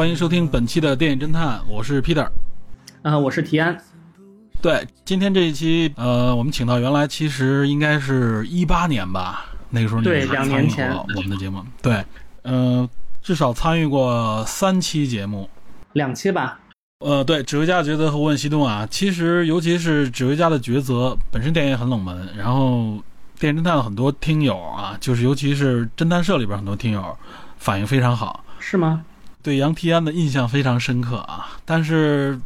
欢迎收听本期的电影侦探，我是 Peter。啊、我是提安。对，今天这一期，呃，我们请到原来其实应该是一八年吧，那个时候你对两年前我们的节目，对，呃，至少参与过三期节目。两期吧，呃，对，指挥家的抉择和无问西东啊，其实尤其是指挥家的抉择本身电影也很冷门，然后电影侦探的很多听友啊，就是尤其是侦探社里边很多听友反应非常好，是吗？对杨提安的印象非常深刻啊，但是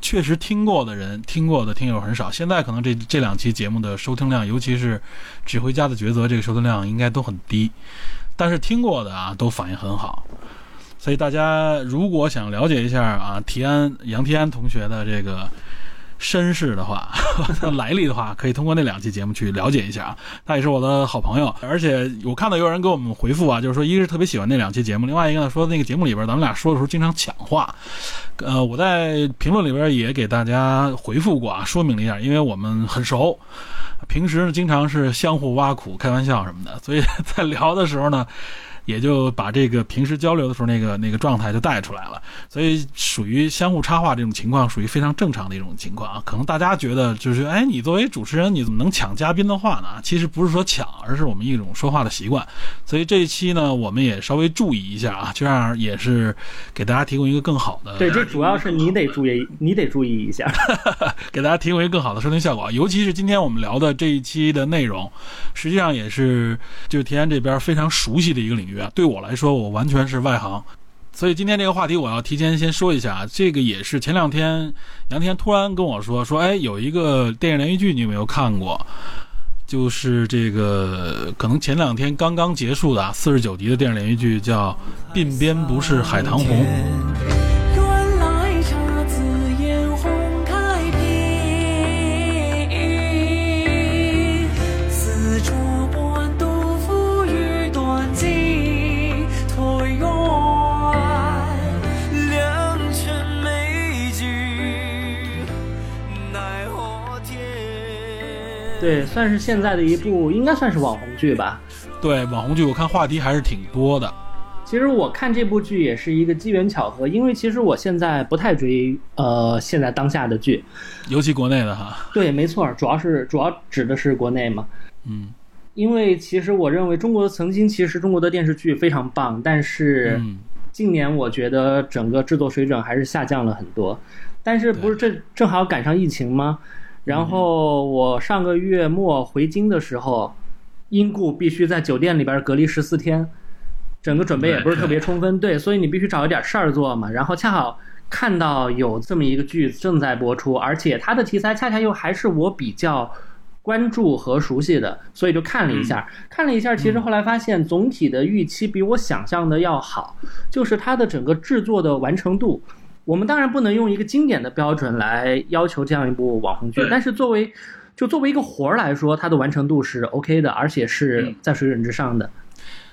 确实听过的人、听过的听友很少。现在可能这这两期节目的收听量，尤其是《指挥家的抉择》这个收听量应该都很低，但是听过的啊都反应很好。所以大家如果想了解一下啊提安杨提安同学的这个身世的话，来历的话，可以通过那两期节目去了解一下啊。他也是我的好朋友，而且我看到有人给我们回复啊，就是说一个是特别喜欢那两期节目，另外一个呢说那个节目里边咱们俩说的时候经常抢话。呃，我在评论里边也给大家回复过啊，说明了一下，因为我们很熟，平时呢经常是相互挖苦、开玩笑什么的，所以在聊的时候呢。也就把这个平时交流的时候那个那个状态就带出来了，所以属于相互插话这种情况，属于非常正常的一种情况啊。可能大家觉得就是，哎，你作为主持人，你怎么能抢嘉宾的话呢？其实不是说抢，而是我们一种说话的习惯。所以这一期呢，我们也稍微注意一下啊，这样也是给大家提供一个更好的，对，这主要是你得注意，你得注意一下。给大家提供一个更好的收听效果。尤其是今天我们聊的这一期的内容，实际上也是就是田安这边非常熟悉的一个领域对我来说，我完全是外行。所以今天这个话题，我要提前先说一下，这个也是前两天杨天突然跟我说说，哎，有一个电影连续剧，你有没有看过？就是这个可能前两天刚刚结束的四十九集的电影连续剧，叫《鬓边不是海棠红》。对，算是现在的一部，应该算是网红剧吧。对网红剧，我看话题还是挺多的。其实我看这部剧也是一个机缘巧合，因为其实我现在不太追呃现在当下的剧。尤其国内的哈，对，没错，主要是主要指的是国内嘛。嗯因为其实我认为中国曾经其实中国的电视剧非常棒，但是嗯，近年我觉得整个制作水准还是下降了很多。但是不是这正好赶上疫情吗？然后我上个月末回京的时候，因故必须在酒店里边隔离十四天，整个准备也不是特别充分，对，所以你必须找一点事儿做嘛。然后恰好看到有这么一个剧正在播出，而且它的题材恰恰又还是我比较关注和熟悉的，所以就看了一下。看了一下，其实后来发现总体的预期比我想象的要好，就是它的整个制作的完成度。我们当然不能用一个经典的标准来要求这样一部网红剧，但是作为就作为一个活儿来说，它的完成度是 OK 的，而且是嗯在水准之上的。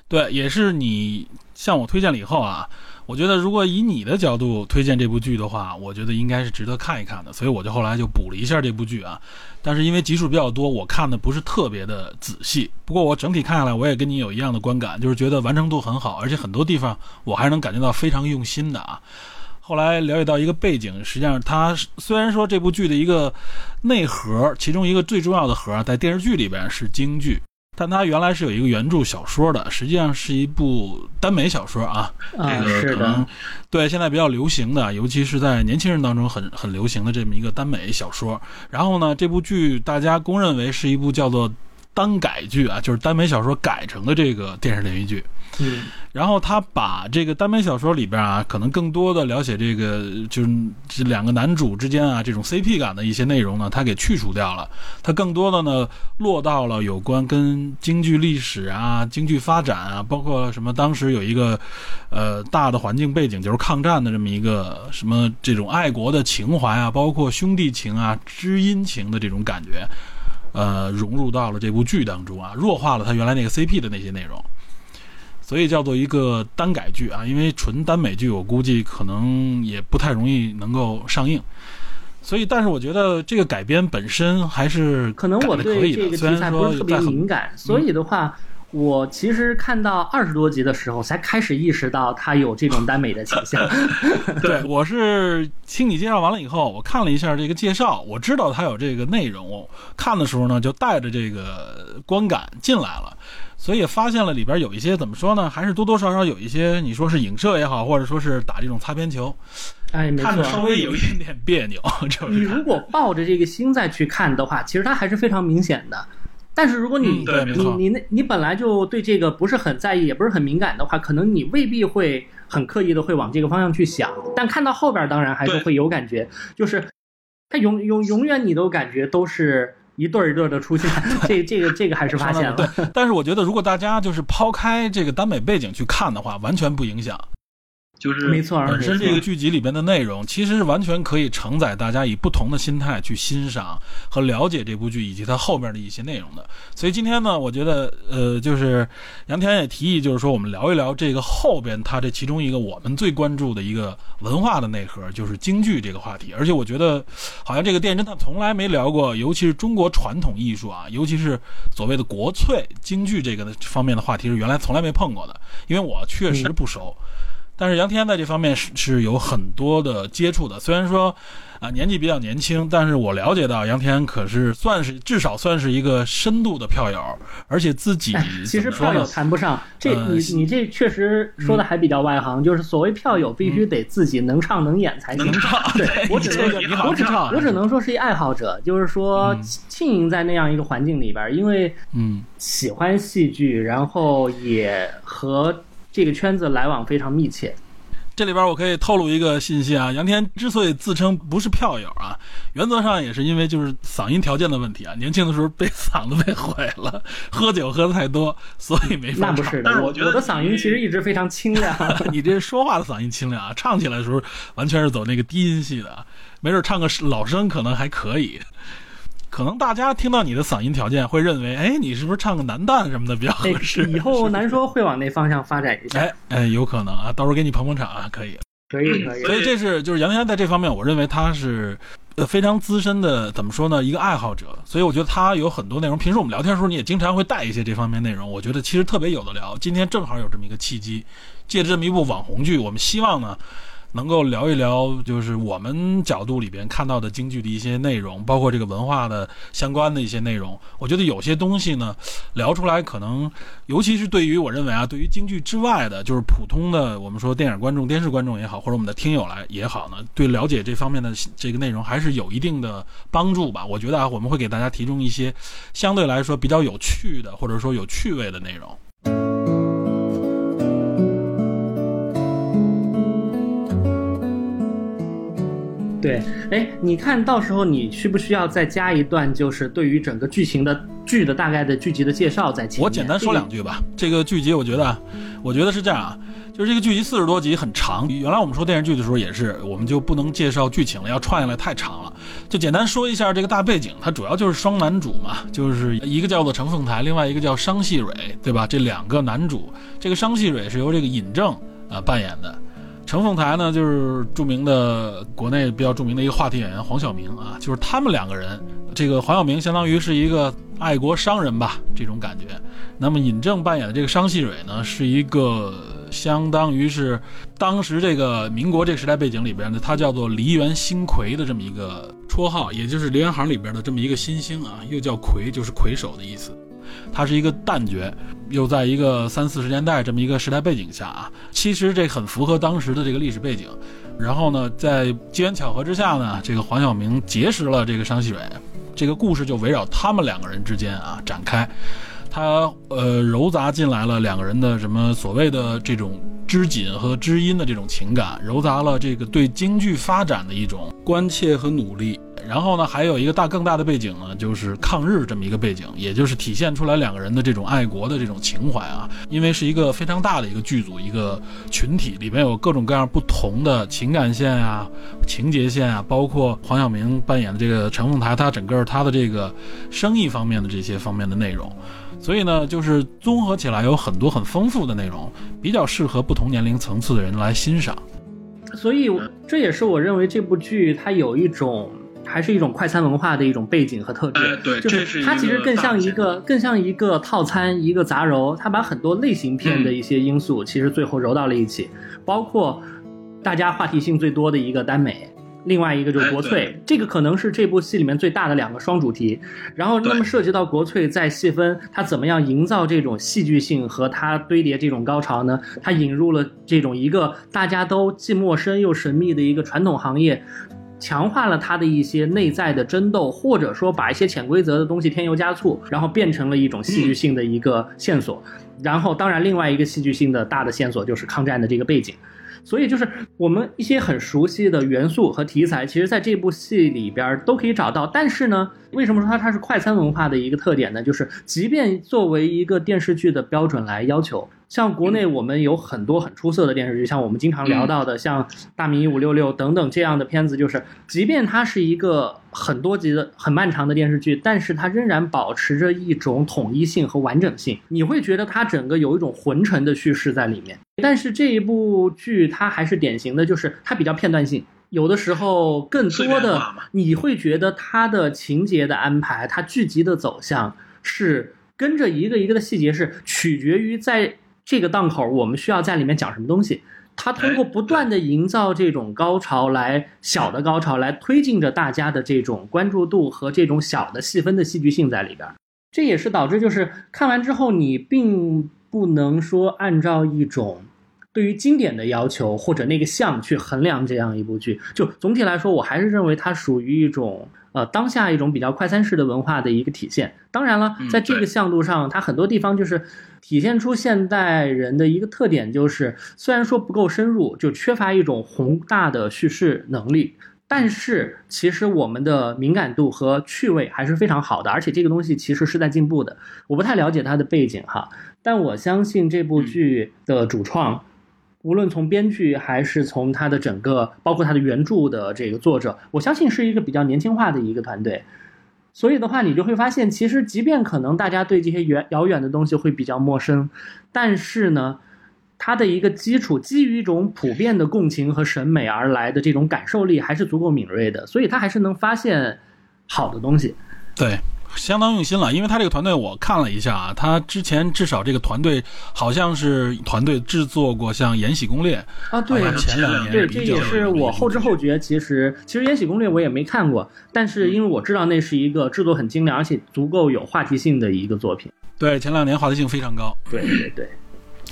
对，也是你向我推荐了以后啊，我觉得如果以你的角度推荐这部剧的话，我觉得应该是值得看一看的，所以我就后来就补了一下这部剧啊。但是因为集数比较多，我看的不是特别的仔细。不过我整体看下来，我也跟你有一样的观感，就是觉得完成度很好，而且很多地方我还是能感觉到非常用心的啊。后来了解到一个背景，实际上它虽然说这部剧的一个内核，其中一个最重要的核在电视剧里边是京剧，但它原来是有一个原著小说的，实际上是一部耽美小说啊。啊，这个是可能的，对现在比较流行的，尤其是在年轻人当中很很流行的这么一个耽美小说。然后呢，这部剧大家公认为是一部叫做单改剧啊，就是耽美小说改成的这个电视连续剧。嗯然后他把这个耽美小说里边啊，可能更多的了解这个就是这两个男主之间啊这种 CP 感的一些内容呢，他给去除掉了。他更多的呢落到了有关跟京剧历史啊、京剧发展啊，包括什么当时有一个呃大的环境背景，就是抗战的这么一个什么这种爱国的情怀啊，包括兄弟情啊、知音情的这种感觉，呃，融入到了这部剧当中啊，弱化了他原来那个 CP 的那些内容。所以叫做一个单改剧啊，因为纯耽美剧，我估计可能也不太容易能够上映。所以，但是我觉得这个改编本身还是可能我改得可以的，对这个虽然题材不是特别敏感，所以的话，我其实看到二十多集的时候，才开始意识到他有这种耽美的倾向。对，我是听你介绍完了以后，我看了一下这个介绍，我知道他有这个内容，我看的时候呢，就带着这个观感进来了，所以发现了里边有一些怎么说呢，还是多多少少有一些你说是影射也好，或者说是打这种擦边球，哎，没看着稍错。微有一点点别扭。就是你如果抱着这个心再去看的话，其实它还是非常明显的。但是如果你、你你那你本来就对这个不是很在意，也不是很敏感的话，可能你未必会很刻意的会往这个方向去想。但看到后边，当然还是会有感觉，就是它永永永远你都感觉都是一对儿一对儿的出现。这这个这个还是发现了。对，但是我觉得如果大家就是抛开这个耽美背景去看的话，完全不影响。就是没错本身这个剧集里边的内容，其实是完全可以承载大家以不同的心态去欣赏和了解这部剧以及它后面的一些内容的。所以今天呢，我觉得呃，就是杨天也提议，就是说我们聊一聊这个后边它这其中一个我们最关注的一个文化的内核，就是京剧这个话题。而且我觉得好像这个电侦探从来没聊过，尤其是中国传统艺术啊，尤其是所谓的国粹京剧这个方面的话题，是原来从来没碰过的，因为我确实不熟。但是杨天在这方面是是有很多的接触的，虽然说啊年纪比较年轻，但是我了解到杨天可是算是至少算是一个深度的票友，而且自己哎，其实票友谈不上，这呃你你这确实说的还比较外行，就是所谓票友必须得自己能唱能演才行。能唱，对我只能这个你好我只唱，我只能说是一爱好者，就是说嗯浸淫在那样一个环境里边，因为嗯喜欢戏剧，然后也和这个圈子来往非常密切。这里边我可以透露一个信息啊，杨天之所以自称不是票友啊，原则上也是因为就是嗓音条件的问题啊，年轻的时候被嗓子被毁了，喝酒喝的太多，所以没法唱。那不是的，我我的嗓音其实一直非常清亮。你这说话的嗓音清亮啊，唱起来的时候完全是走那个低音系的，没准唱个老生可能还可以。可能大家听到你的嗓音条件会认为，哎，你是不是唱个男旦什么的比较哎合适？以后难说会往那方向发展一下。哎哎，有可能啊，到时候给你捧捧场啊，可以。可以可以。所以这是就是杨洋在这方面，我认为他是呃非常资深的，怎么说呢，一个爱好者。所以我觉得他有很多内容，平时我们聊天的时候，你也经常会带一些这方面内容。我觉得其实特别有的聊。今天正好有这么一个契机，借着这么一部网红剧，我们希望呢。能够聊一聊，就是我们角度里边看到的京剧的一些内容，包括这个文化的相关的一些内容。我觉得有些东西呢，聊出来可能，尤其是对于我认为啊，对于京剧之外的，就是普通的我们说电影观众、电视观众也好，或者我们的听友来也好呢，对了解这方面的这个内容还是有一定的帮助吧。我觉得啊，我们会给大家提供一些相对来说比较有趣的，或者说有趣味的内容。对，哎，你看到时候你需不需要再加一段，就是对于整个剧情的剧的大概的剧集的介绍在前面？我简单说两句吧。这个剧集，我觉得啊，我觉得是这样啊，就是这个剧集四十多集很长。原来我们说电视剧的时候也是，我们就不能介绍剧情了，要串下来太长了。就简单说一下这个大背景，它主要就是双男主嘛，就是一个叫做程凤台，另外一个叫商细蕊，对吧？这两个男主，这个商细蕊是由这个尹正啊、扮演的。程凤台呢，就是著名的国内比较著名的一个话题演员黄晓明啊，就是他们两个人。这个黄晓明相当于是一个爱国商人吧，这种感觉。那么尹正扮演的这个商细蕊呢，是一个相当于是当时这个民国这个时代背景里边的，他叫做梨园新魁的这么一个绰号，也就是梨园行里边的这么一个新星啊，又叫魁，就是魁首的意思。他是一个旦角，又在一个三四十年代这么一个时代背景下啊，其实这很符合当时的这个历史背景。然后呢，在机缘巧合之下呢，这个黄晓明结识了这个商细蕊，这个故事就围绕他们两个人之间啊展开。他呃糅杂进来了两个人的什么所谓的这种知锦和知音的这种情感，糅杂了这个对京剧发展的一种关切和努力。然后呢，还有一个大更大的背景呢，就是抗日这么一个背景，也就是体现出来两个人的这种爱国的这种情怀啊。因为是一个非常大的一个剧组，一个群体，里面有各种各样不同的情感线啊、情节线啊，包括黄晓明扮演的这个陈凤台，他整个他的这个生意方面的这些方面的内容。所以呢，就是综合起来有很多很丰富的内容，比较适合不同年龄层次的人来欣赏。所以这也是我认为这部剧它有一种。还是一种快餐文化的一种背景和特质，哎对就是它其实更像一个更像一个套餐，一个杂糅，它把很多类型片的一些因素，其实最后揉到了一起，包括大家话题性最多的一个耽美。另外一个就是国粹，哎这个可能是这部戏里面最大的两个双主题。然后，那么涉及到国粹，在细分它怎么样营造这种戏剧性和它堆叠这种高潮呢？它引入了这种一个大家都既陌生又神秘的一个传统行业，强化了它的一些内在的争斗，或者说把一些潜规则的东西添油加醋，然后变成了一种戏剧性的一个线索。然后，当然，另外一个戏剧性的大的线索就是抗战的这个背景。所以就是我们一些很熟悉的元素和题材，其实在这部戏里边都可以找到。但是呢，为什么说它它是快餐文化的一个特点呢？就是即便作为一个电视剧的标准来要求，像国内我们有很多很出色的电视剧，像我们经常聊到的，像《大明一五六六》等等这样的片子，就是即便它是一个很多集的很漫长的电视剧，但是它仍然保持着一种统一性和完整性。你会觉得它整个有一种浑沉的叙事在里面。但是这一部剧它还是典型的，就是它比较片段性。有的时候更多的你会觉得它的情节的安排，它剧集的走向是跟着一个一个的细节，是取决于在这个档口我们需要在里面讲什么东西。它通过不断的营造这种高潮来小的高潮来推进着大家的这种关注度和这种小的细分的戏剧性在里边儿。这也是导致就是看完之后你并不能说按照一种对于经典的要求或者那个像去衡量这样一部剧。就总体来说，我还是认为它属于一种呃当下一种比较快餐式的文化的一个体现。当然了嗯，在这个对向度上，它很多地方就是体现出现代人的一个特点，就是虽然说不够深入，就缺乏一种宏大的叙事能力。但是，其实我们的敏感度和趣味还是非常好的，而且这个东西其实是在进步的。我不太了解它的背景哈，但我相信这部剧的主创，无论从编剧还是从它的整个，包括它的原著的这个作者，我相信是一个比较年轻化的一个团队。所以的话，你就会发现，其实即便可能大家对这些远遥远的东西会比较陌生，但是呢，它的一个基础基于一种普遍的共情和审美而来的这种感受力还是足够敏锐的，所以它还是能发现好的东西。对，相当用心了，因为他这个团队我看了一下啊，他之前至少这个团队好像是团队制作过像《延禧攻略》啊，对前两年对，这也是我后知后觉。其实，其实《延禧攻略》我也没看过，但是因为我知道那是一个制作很精良，而且足够有话题性的一个作品。对，前两年话题性非常高。对对对，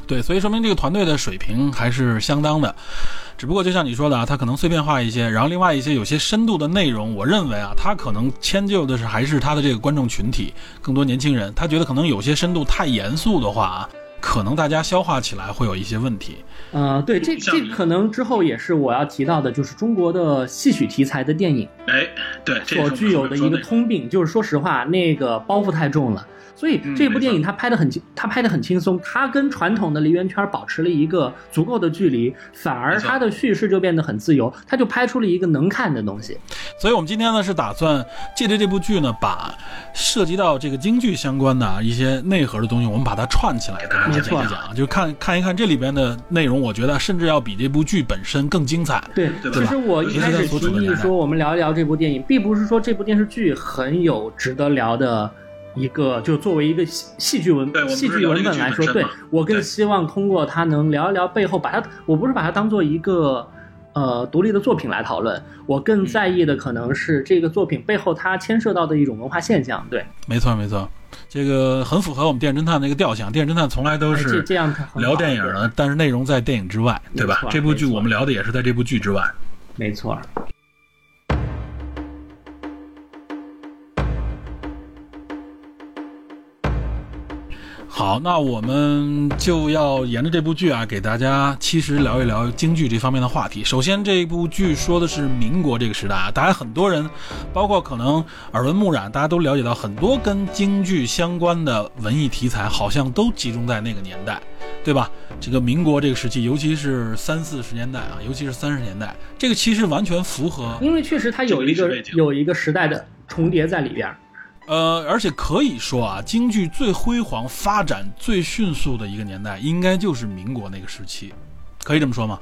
对，所以说明这个团队的水平还是相当的。只不过就像你说的啊，它可能碎片化一些，然后另外一些有些深度的内容，我认为啊，它可能迁就的是还是它的这个观众群体，更多年轻人，他觉得可能有些深度太严肃的话啊，可能大家消化起来会有一些问题。呃，对，这这可能之后也是我要提到的，就是中国的戏曲题材的电影哎，对，所具有的一个通病，就是说实话，那个包袱太重了。所以嗯这部电影它拍的很轻，它拍的很轻松，它跟传统的梨园圈保持了一个足够的距离，反而它的叙事就变得很自由，它就拍出了一个能看的东西。所以我们今天呢是打算借着这部剧呢，把涉及到这个京剧相关的啊一些内核的东西，我们把它串起来跟大家讲一讲啊，就看看一看这里边的内容，我觉得甚至要比这部剧本身更精彩。对，对其实我一开始提议说我们聊一聊这部电影，并不是说这部电视剧很有值得聊的一个，就作为一个戏戏剧文戏剧文本来说，对我更希望通过它能聊一聊背后，把它，我不是把它当做一个。呃，独立的作品来讨论，我更在意的可能是这个作品背后它牵涉到的一种文化现象。对，没错没错，这个很符合我们电影侦探的一个调性。电影侦探从来都是聊电影对的，但是内容在电影之外，对吧？这部剧我们聊的也是在这部剧之外。没错。好，那我们就要沿着这部剧啊，给大家其实聊一聊京剧这方面的话题。首先，这部剧说的是民国这个时代啊，大家很多人，包括可能耳闻目染，大家都了解到很多跟京剧相关的文艺题材，好像都集中在那个年代，对吧？这个民国这个时期，尤其是三四十年代啊，尤其是三十年代，这个其实完全符合因为确实它有一个有一个时代的重叠在里边儿。呃，而且可以说啊，京剧最辉煌、发展最迅速的一个年代，应该就是民国那个时期，可以这么说吗？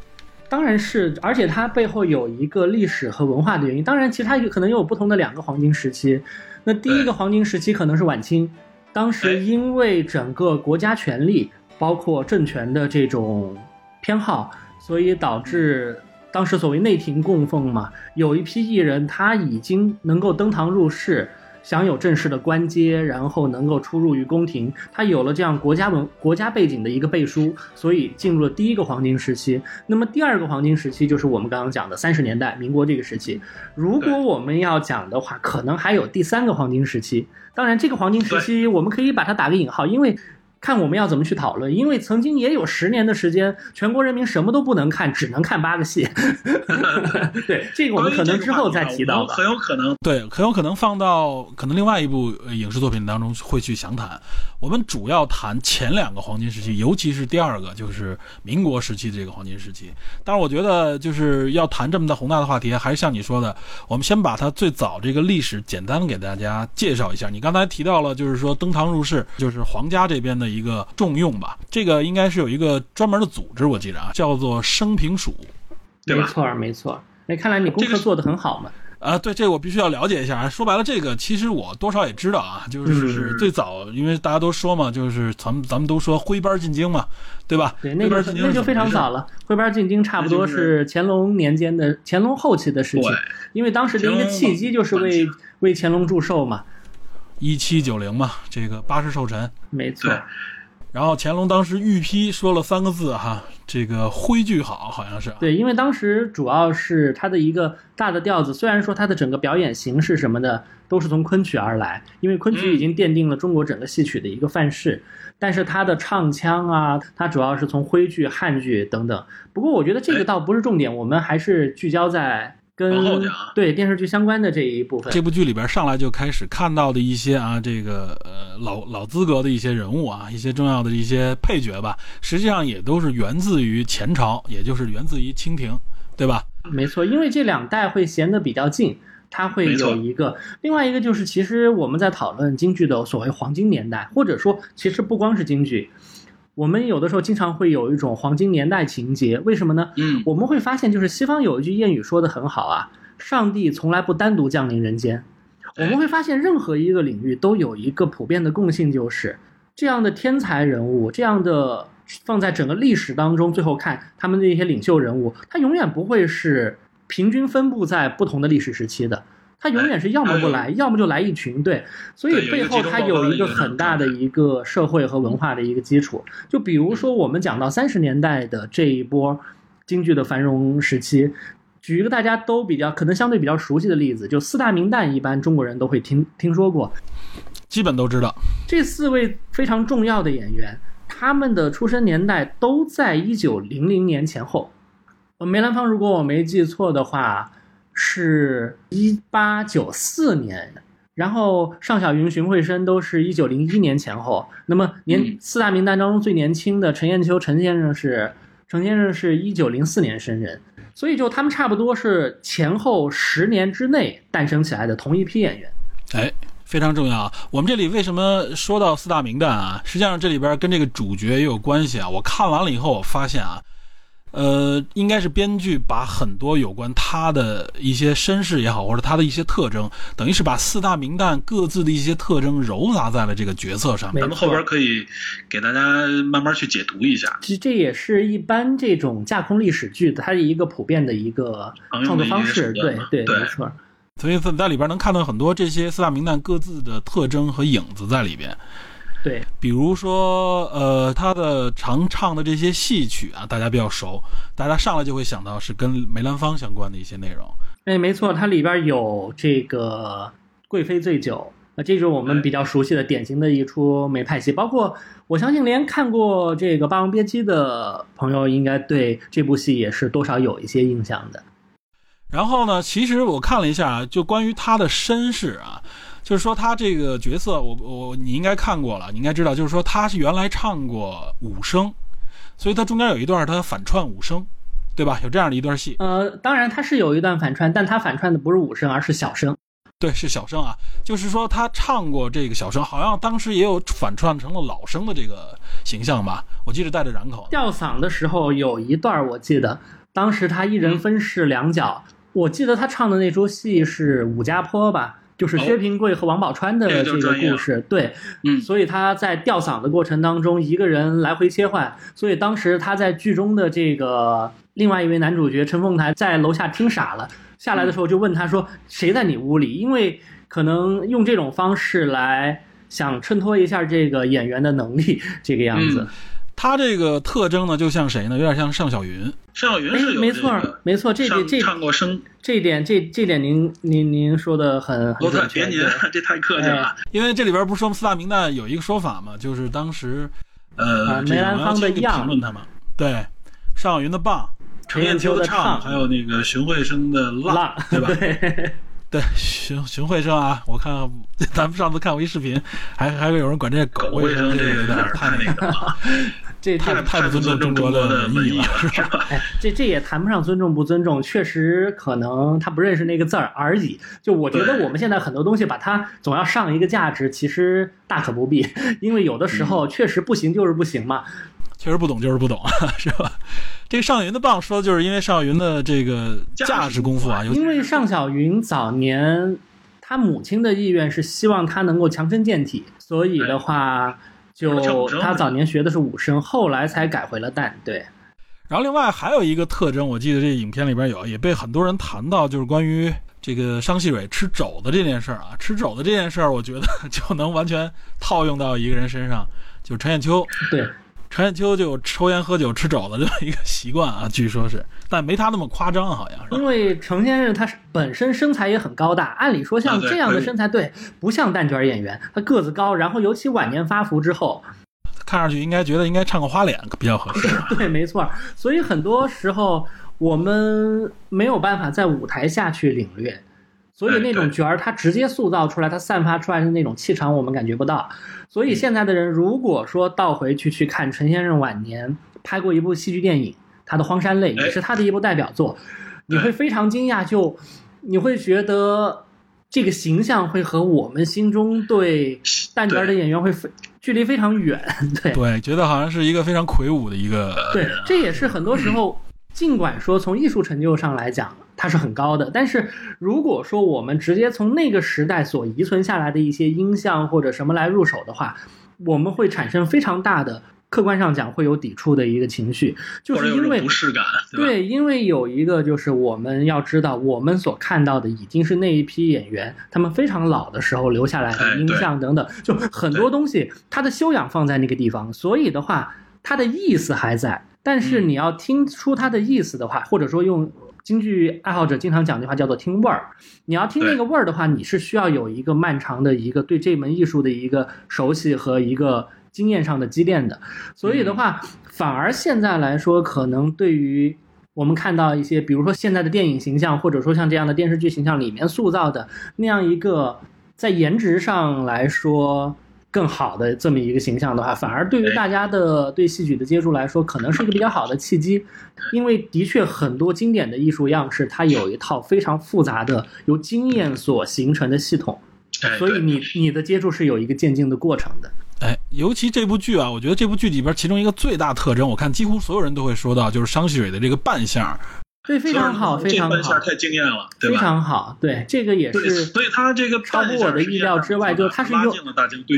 当然是，而且它背后有一个历史和文化的原因。当然，其实它可能有不同的两个黄金时期。那第一个黄金时期可能是晚清，当时因为整个国家权力，包括政权的这种偏好，所以导致当时所谓内廷供奉嘛，有一批艺人他已经能够登堂入室。享有正式的官阶，然后能够出入于宫廷，他有了这样国家文国家背景的一个背书，所以进入了第一个黄金时期。那么第二个黄金时期就是我们刚刚讲的三十年代民国这个时期。如果我们要讲的话，可能还有第三个黄金时期。当然，这个黄金时期我们可以把它打个引号，因为。看我们要怎么去讨论，因为曾经也有十年的时间，全国人民什么都不能看，只能看八个戏。对，这个我们可能之后再提到吧。很有可能对，很有可能放到可能另外一部呃影视作品当中会去详谈。我们主要谈前两个黄金时期，尤其是第二个，就是民国时期的这个黄金时期。但是，我觉得就是要谈这么大宏大的话题，还是像你说的，我们先把它最早这个历史简单的给大家介绍一下。你刚才提到了，就是说登堂入室，就是皇家这边的一个重用吧。这个应该是有一个专门的组织，我记着啊，叫做生平署。对吧？没错，没错儿。那看来你功课做得很好嘛。啊，对，这个我必须要了解一下。说白了，这个其实我多少也知道啊，就是嗯最早，因为大家都说嘛，就是咱们咱们都说徽班进京嘛，对吧？对，那就徽班进京那就非常早了。了。徽班进京差不多是是乾隆年间的乾隆后期的事情，因为当时的一个契机就是为为乾隆祝寿嘛。一七九零嘛，这个八十寿辰。没错，然后乾隆当时御批说了三个字哈，这个徽剧好，好像是啊。对，因为当时主要是他的一个大的调子，虽然说他的整个表演形式什么的都是从昆曲而来，因为昆曲已经奠定了中国整个戏曲的一个范式，但是他的唱腔啊，他主要是从徽剧、汉剧等等。不过我觉得这个倒不是重点，我们还是聚焦在跟对电视剧相关的这一部分。这部剧里边上来就开始看到的一些啊，这个呃老老资格的一些人物啊，一些重要的一些配角吧，实际上也都是源自于前朝，也就是源自于清廷，对吧？没错，因为这两代会衔得比较近，它会有一个，另外一个就是，其实我们在讨论京剧的所谓黄金年代，或者说，其实不光是京剧，我们有的时候经常会有一种黄金年代情节，为什么呢？嗯，我们会发现，就是西方有一句谚语说的很好啊，上帝从来不单独降临人间。我们会发现，任何一个领域都有一个普遍的共性，就是这样的天才人物，这样的放在整个历史当中，最后看他们的一些领袖人物，他永远不会是平均分布在不同的历史时期的。他永远是要么不来，要么就来一群，对，所以背后他有一个很大的一个社会和文化的一个基础。就比如说我们讲到三十年代的这一波京剧的繁荣时期，举一个大家都比较可能相对比较熟悉的例子，就四大名旦，一般中国人都会听听说过。基本都知道。这四位非常重要的演员，他们的出生年代都在一九零零年前后。呃梅兰芳，如果我没记错的话，是一八九四年，然后尚小云、荀慧生都是一九零一年前后。那么年、嗯四大名旦当中最年轻的陈砚秋，陈先生是陈先生是一九零四年生人，所以就他们差不多是前后十年之内诞生起来的同一批演员。哎，非常重要啊！我们这里为什么说到四大名旦啊？实际上这里边跟这个主角也有关系啊。我看完了以后，我发现啊，呃，应该是编剧把很多有关他的一些身世也好，或者他的一些特征，等于是把四大名旦各自的一些特征糅杂在了这个角色上面。咱们后边可以给大家慢慢去解读一下。其实这也是一般这种架空历史剧的它的一个普遍的一个创作方式，对，对没错。所以在在里边能看到很多这些四大名旦各自的特征和影子在里边。对，比如说，呃，他的常唱的这些戏曲啊，大家比较熟，大家上来就会想到是跟梅兰芳相关的一些内容。哎，没错，它里边有这个《贵妃醉酒》，呃，这就是我们比较熟悉的典型的一出梅派戏，包括我相信连看过这个《霸王别姬》的朋友，应该对这部戏也是多少有一些印象的。然后呢，其实我看了一下，就关于他的身世啊，就是说他这个角色，我我你应该看过了，你应该知道，就是说他是原来唱过武生，所以他中间有一段他反串武生，对吧？有这样的一段戏，呃，当然他是有一段反串，但他反串的不是武生，而是小生。对，是小生啊，就是说他唱过这个小生，好像当时也有反串成了老生的这个形象吧？我记得带着染口。吊嗓的时候有一段，我记得当时他一人分饰两角。我记得他唱的那出戏是《武家坡》吧，就是薛平贵和王宝钏的这个故事。对，嗯所以他在吊嗓的过程当中，一个人来回切换。所以当时他在剧中的这个另外一位男主角陈凤台在楼下听傻了，下来的时候就问他说：“谁在你屋里？”因为可能用这种方式来想衬托一下这个演员的能力，这个样子。嗯他这个特征呢，就像谁呢？有点像尚小云。尚小云哎是，有没错这个，没错，这上点这唱过声，这点，这这点您您您说的很很罗特准确。别您，这太客气了。因为这里边不是说四大名旦有一个说法嘛，就是当时呃梅兰芳的样评论他嘛，对，尚小云的棒，程砚秋的唱还有那个荀慧生的浪，浪对吧？对，对，荀荀慧生啊，我看咱们上次看过一视频，还还有人管这狗狗卫生这个有点太那个了，这这太太不尊重中国的的文艺了，是吧？这这也谈不上尊重不尊重，确实可能他不认识那个字儿而已。就我觉得我们现在很多东西把它总要上一个价值，其实大可不必，因为有的时嗯候确实不行就是不行嘛。确实不懂就是不懂，是吧？这个尚小云的棒说的就是因为尚小云的这个价值功夫啊，因为尚小云早年他母亲的意愿是希望他能够强身健体，所以的话，就他早年学的是武生，后来才改回了旦。对，然后另外还有一个特征，我记得这影片里边有，也被很多人谈到，就是关于这个商细蕊吃肘子这件事儿啊。吃肘子这件事儿，我觉得 就能完全套用到一个人身上，就是陈砚秋。对，陈砚秋就有抽烟喝酒吃肘子这么一个习惯啊，据说是，但没他那么夸张，好像是因。为程先生他本身身材也很高大，按理说像这样的身材，对，不像蛋卷演员，他个子高，然后尤其晚年发福之后，看上去应该觉得应该唱个花脸比较合适。对，没错儿。所以很多时候我们没有办法在舞台下去领略，所以哎那种对角儿他直接塑造出来，他散发出来的那种气场，我们感觉不到。所以现在的人如果说倒回去去看陈先生晚年拍过一部戏剧电影，他的《荒山泪》哎也是他的一部代表作，你会非常惊讶，就你会觉得。这个形象会和我们心中对蛋卷儿的演员会非距离非常远，对对，觉得好像是一个非常魁梧的一个对，这也是很多时候，尽管说从艺术成就上来讲它是很高的，但是如果说我们直接从那个时代所遗存下来的一些音像或者什么来入手的话，我们会产生非常大的客观上讲会有抵触的一个情绪，就是因为不适感，对？对，因为有一个就是我们要知道，我们所看到的已经是那一批演员他们非常老的时候留下来的音像等等，就很多东西它的修养放在那个地方，所以的话，它的意思还在。但是嗯你要听出它的意思的话，或者说用京剧爱好者经常讲的话叫做听味儿，你要听那个味儿的话，你是需要有一个漫长的一个对这门艺术的一个熟悉和一个经验上的积淀的。所以的话，反而现在来说，可能对于我们看到一些，比如说现在的电影形象，或者说像这样的电视剧形象里面塑造的那样一个在颜值上来说更好的这么一个形象的话，反而对于哎大家的对戏曲的接触来说，可能是一个比较好的契机，因为的确很多经典的艺术样式，它有一套非常复杂的由经验所形成的系统，所以你你的接触是有一个渐进的过程的。哎，尤其这部剧啊，我觉得这部剧里边其中一个最大特征，我看几乎所有人都会说到，就是商细蕊的这个扮相。对，非常好，非常好，这半下太惊艳了，对非？常好。对，这个也，是所以他这个超乎我的意料之外，就是他是用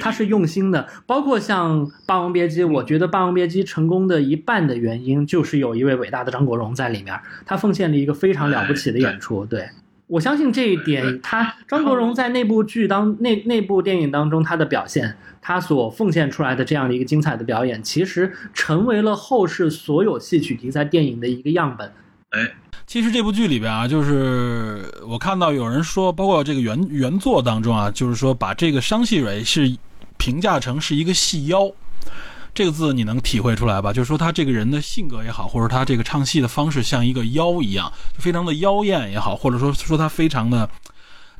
他是用心的，包括像《霸王别姬》，我觉得《霸王别姬》成功的一半的原因就是有一位伟大的张国荣在里面，他奉献了一个非常了不起的演出。对我相信这一点，他张国荣在那部剧当那 那部电影当中他的表现，他所奉献出来的这样的一个精彩的表演，其实成为了后世所有戏曲题材电影的一个样本。哎，其实这部剧里边啊，就是我看到有人说，包括这个原原作当中啊，就是说把这个商细蕊是评价成是一个戏妖。这个字你能体会出来吧？就是说他这个人的性格也好，或者他这个唱戏的方式像一个妖一样，就非常的妖艳也好，或者说说他非常的，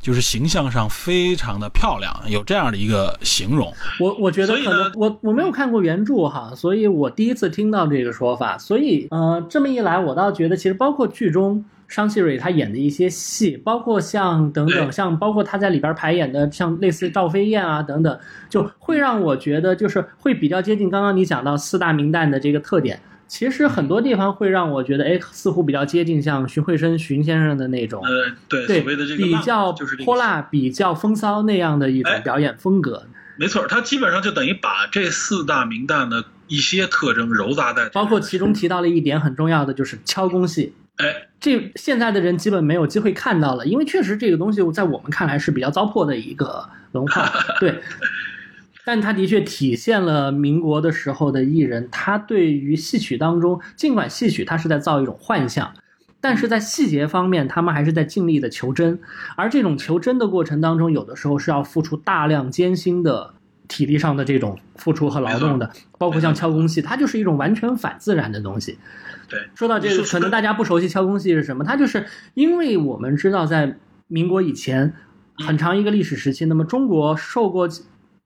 就是形象上非常的漂亮，有这样的一个形容。我我觉得可能我我没有看过原著哈，所以我第一次听到这个说法，所以呃这么一来，我倒觉得其实包括剧中商细蕊他演的一些戏，包括像等等，像包括他在里边排演的像类似赵飞燕啊等等，就会让我觉得就是会比较接近刚刚你讲到四大名旦的这个特点。其实很多地方会让我觉得，哎，似乎比较接近像荀慧生荀先生的那种，呃，对，对所谓的这个比较就是泼辣、比较风骚那样的一种哎表演风格。没错，他基本上就等于把这四大名旦的一些特征糅杂在包括其中提到了一点很重要的，就是敲工戏。哎，这现在的人基本没有机会看到了，因为确实这个东西在我们看来是比较糟粕的一个文化，对。但它的确体现了民国的时候的艺人，他对于戏曲当中，尽管戏曲它是在造一种幻象，但是在细节方面，他们还是在尽力的求真。而这种求真的过程当中，有的时候是要付出大量艰辛的体力上的这种付出和劳动的，包括像敲工戏，它就是一种完全反自然的东西。对，说到这个，可能大家不熟悉敲工戏是什么，它就是因为我们知道在民国以前很长一个历史时期，那么中国受过，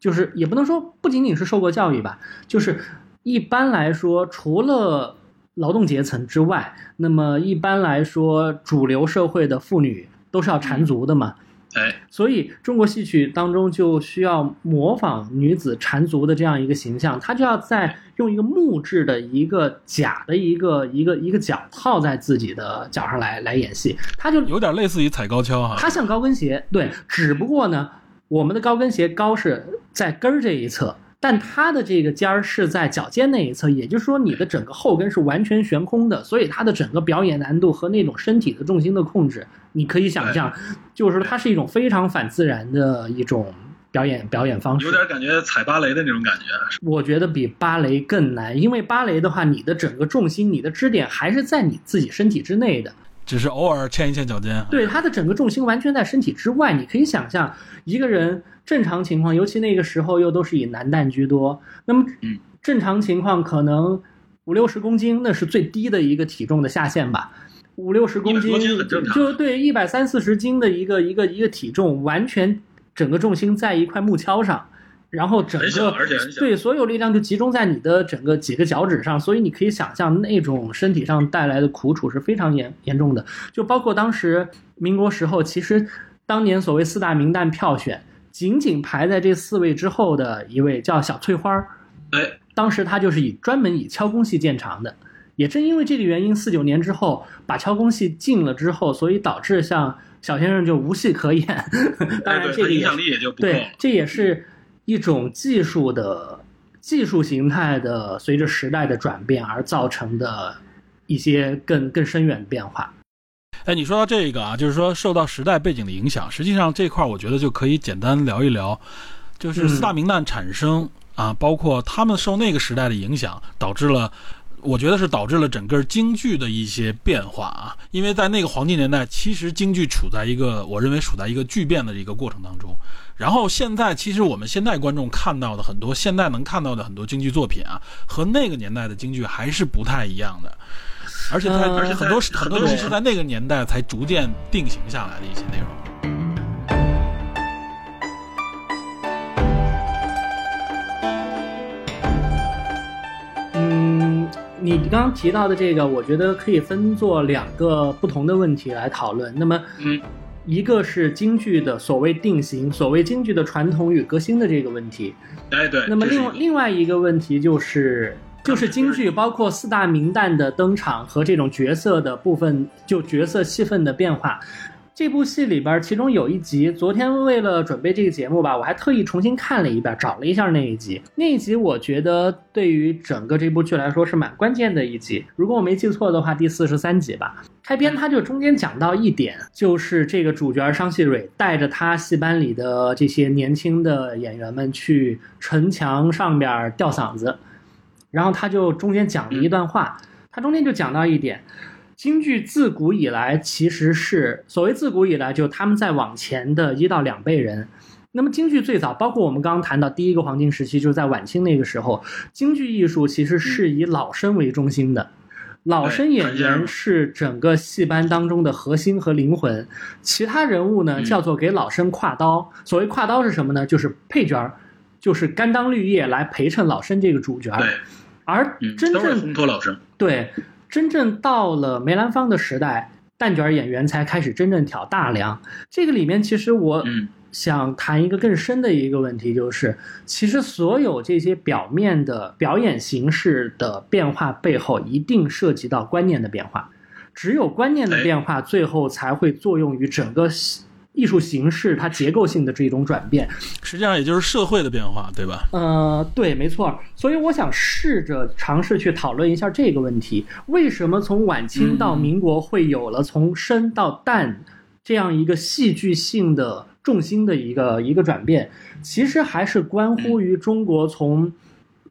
就是也不能说不仅仅是受过教育吧，就是一般来说，除了劳动阶层之外，那么一般来说主流社会的妇女都是要缠足的嘛。哎，所以中国戏曲当中就需要模仿女子缠足的这样一个形象，她就要在用一个木质的一个假的一个一个一个脚套在自己的脚上来来演戏，她就有点类似于踩高跷哈。她像高跟鞋，对，只不过呢，我们的高跟鞋高是在跟儿这一侧，但它的这个尖儿是在脚尖那一侧，也就是说你的整个后跟是完全悬空的，所以它的整个表演难度和那种身体的重心的控制，你可以想象，就是说它是一种非常反自然的一种表演表演方式有。点感觉踩芭蕾的那种感觉。我觉得比芭蕾更难，因为芭蕾的话，你的整个重心、你的支点还是在你自己身体之内的。只是偶尔欠一欠脚尖。对，他的整个重心完全在身体之外。你可以想象，一个人正常情况，尤其那个时候又都是以男旦居多，那么嗯正常情况可能五六十公斤，那是最低的一个体重的下限吧。五六十公斤100多斤很正常就对一百三四十斤的一个一个一个体重，完全整个重心在一块木锹上，然后整，个而且。对，所有力量就集中在你的整个几个脚趾上，所以你可以想象那种身体上带来的苦楚是非常严严重的。就包括当时民国时候，其实当年所谓四大名旦票选，仅仅排在这四位之后的一位叫小翠花儿，哎，当时他就是以专门以敲工戏见长的。也正因为这个原因，四九年之后把敲工戏禁了之后，所以导致像小先生就无戏可演。当哎然，这个影响力也就不够。，对这也是一种技术的技术形态的随着时代的转变而造成的一些更更深远的变化。哎，你说到这个啊，就是说受到时代背景的影响，实际上这块儿我觉得就可以简单聊一聊，就是嗯四大名旦产生、啊，包括他们受那个时代的影响，导致了。我觉得是导致了整个京剧的一些变化啊，因为在那个黄金年代，其实京剧处在一个我认为处在一个巨变的一个过程当中。然后现在，其实我们现在观众看到的很多，现在能看到的很多京剧作品啊，和那个年代的京剧还是不太一样的。而且在、呃而且很多很多东西是在那个年代才逐渐定型下来的一些内容。你刚刚提到的这个，我觉得可以分作两个不同的问题来讨论。那么，嗯，一个是京剧的所谓定型，所谓京剧的传统与革新的这个问题。哎，对。那么另另外一个问题就是，就是京剧包括四大名旦的登场和这种角色的部分，就角色戏份的变化。这部戏里边，其中有一集，昨天为了准备这个节目吧，我还特意重新看了一遍，找了一下那一集。那一集我觉得对于整个这部剧来说是蛮关键的一集。如果我没记错的话，第四十三集吧。开篇他就中间讲到一点，就是这个主角商细蕊带着他戏班里的这些年轻的演员们去城墙上边吊嗓子，然后他就中间讲了一段话，他中间就讲到一点，京剧自古以来其实是所谓自古以来，就他们在往前的一到两辈人。那么京剧最早，包括我们刚刚谈到第一个黄金时期，就是在晚清那个时候，京剧艺术其实是以老生为中心的。老生演员是整个戏班当中的核心和灵魂，其他人物呢嗯叫做给老生挎刀。所谓挎刀是什么呢？就是配角儿，就是甘当绿叶来陪衬老生这个主角儿。对，而嗯，真都是正烘托老生。对，真正到了梅兰芳的时代，旦角演员才开始真正挑大梁。这个里面，其实我嗯想谈一个更深的一个问题，就是其实所有这些表面的表演形式的变化背后，一定涉及到观念的变化。只有观念的哎变化，最后才会作用于整个戏艺术形式它结构性的这种转变。实际上也就是社会的变化，对吧？呃，对，没错。所以我想试着尝试去讨论一下这个问题：为什么从晚清到民国会有了从深到淡这样一个戏剧性的重心的一个一个转变？其实还是关乎于中国从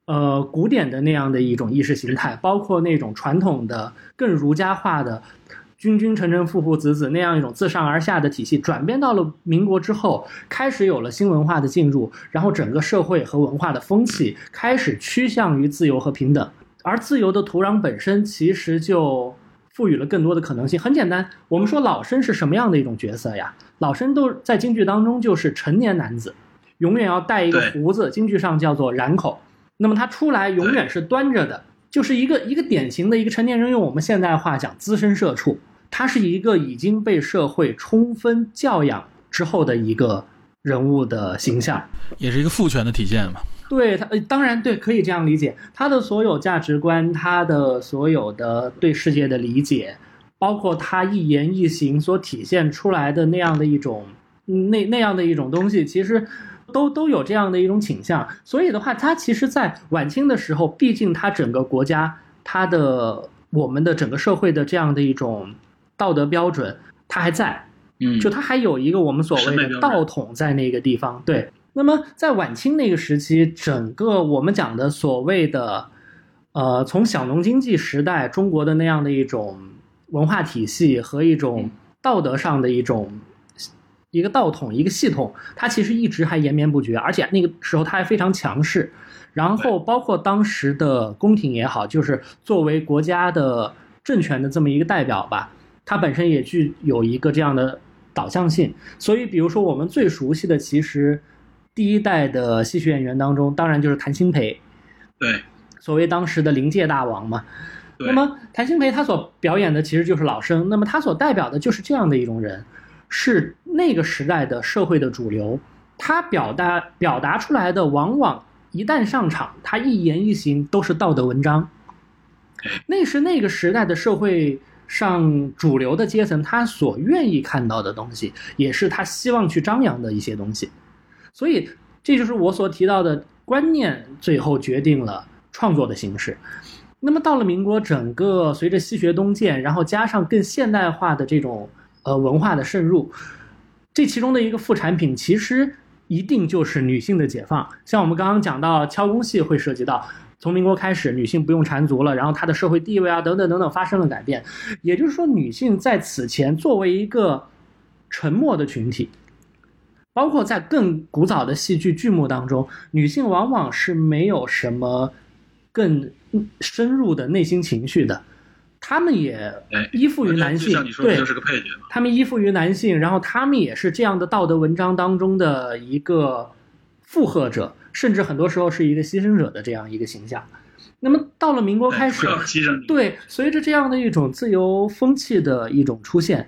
呃古典的那样的一种意识形态，包括那种传统的更儒家化的。君君臣臣父父子子那样一种自上而下的体系，转变到了民国之后，开始有了新文化的进入，然后整个社会和文化的风气开始趋向于自由和平等，而自由的土壤本身其实就赋予了更多的可能性。很简单，我们说老生是什么样的一种角色呀？老生都在京剧当中就是成年男子，永远要带一个胡子，京剧上叫做染口。那么他出来永远是端着的，就是一个一个典型的一个成年人，用我们现代话讲，资深社畜。他是一个已经被社会充分教养之后的一个人物的形象。也是一个父权的体现嘛。对他，呃当然对，可以这样理解。他的所有价值观，他的所有的对世界的理解，包括他一言一行所体现出来的那样的一种嗯那那样的一种东西，其实都都有这样的一种倾向。所以的话，他其实，在晚清的时候，毕竟他整个国家，他的我们的整个社会的这样的一种道德标准，它还在。嗯，就它还有一个我们所谓的道统在那个地方。对，那么在晚清那个时期，整个我们讲的所谓的，呃，从小农经济时代中国的那样的一种文化体系和一种道德上的一种一个道统、一个系统，它其实一直还延绵不绝，而且那个时候它还非常强势。然后包括当时的宫廷也好，就是作为国家的政权的这么一个代表吧，它本身也具有一个这样的导向性。所以，比如说我们最熟悉的，其实第一代的戏曲演员当中，当然就是谭鑫培，对所谓当时的临界大王嘛。那么谭鑫培他所表演的其实就是老生，那么他所代表的就是这样的一种人，是那个时代的社会的主流。他表达表达出来的，往往一旦上场，他一言一行都是道德文章。那是那个时代的社会上主流的阶层，他所愿意看到的东西，也是他希望去张扬的一些东西。所以，这就是我所提到的观念，最后决定了创作的形式。那么到了民国，整个随着西学东渐，然后加上更现代化的这种呃文化的渗入，这其中的一个副产品，其实一定就是女性的解放。像我们刚刚讲到敲工戏会涉及到，从民国开始，女性不用缠足了，然后她的社会地位啊等等等等发生了改变。也就是说，女性在此前作为一个沉默的群体，包括在更古早的戏剧剧目当中，女性往往是没有什么更深入的内心情绪的，他们也哎依附于男性对就是个配角嘛。他们依附于男性，然后他们也是这样的道德文章当中的一个附和者，甚至很多时候是一个牺牲者的这样一个形象。那么到了民国开始对，随着这样的一种自由风气的一种出现，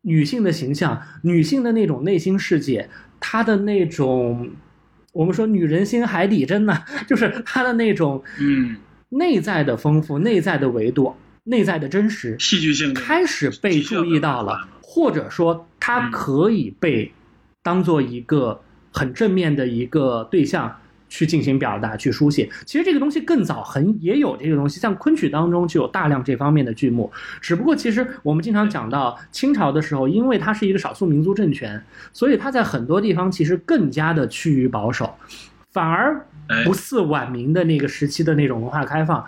女性的形象、女性的那种内心世界，她的那种，我们说女人心海底针呐、就是她的那种嗯，内在的丰富、内在的维度、内在的真实，戏剧性开始被注意到了，或者说它可以被当做一个很正面的一个对象去进行表达、去书写。其实这个东西更早很也有这个东西，像昆曲当中就有大量这方面的剧目。只不过其实我们经常讲到清朝的时候，因为它是一个少数民族政权，所以它在很多地方其实更加的趋于保守，反而哎不似晚明的那个时期的那种文化开放，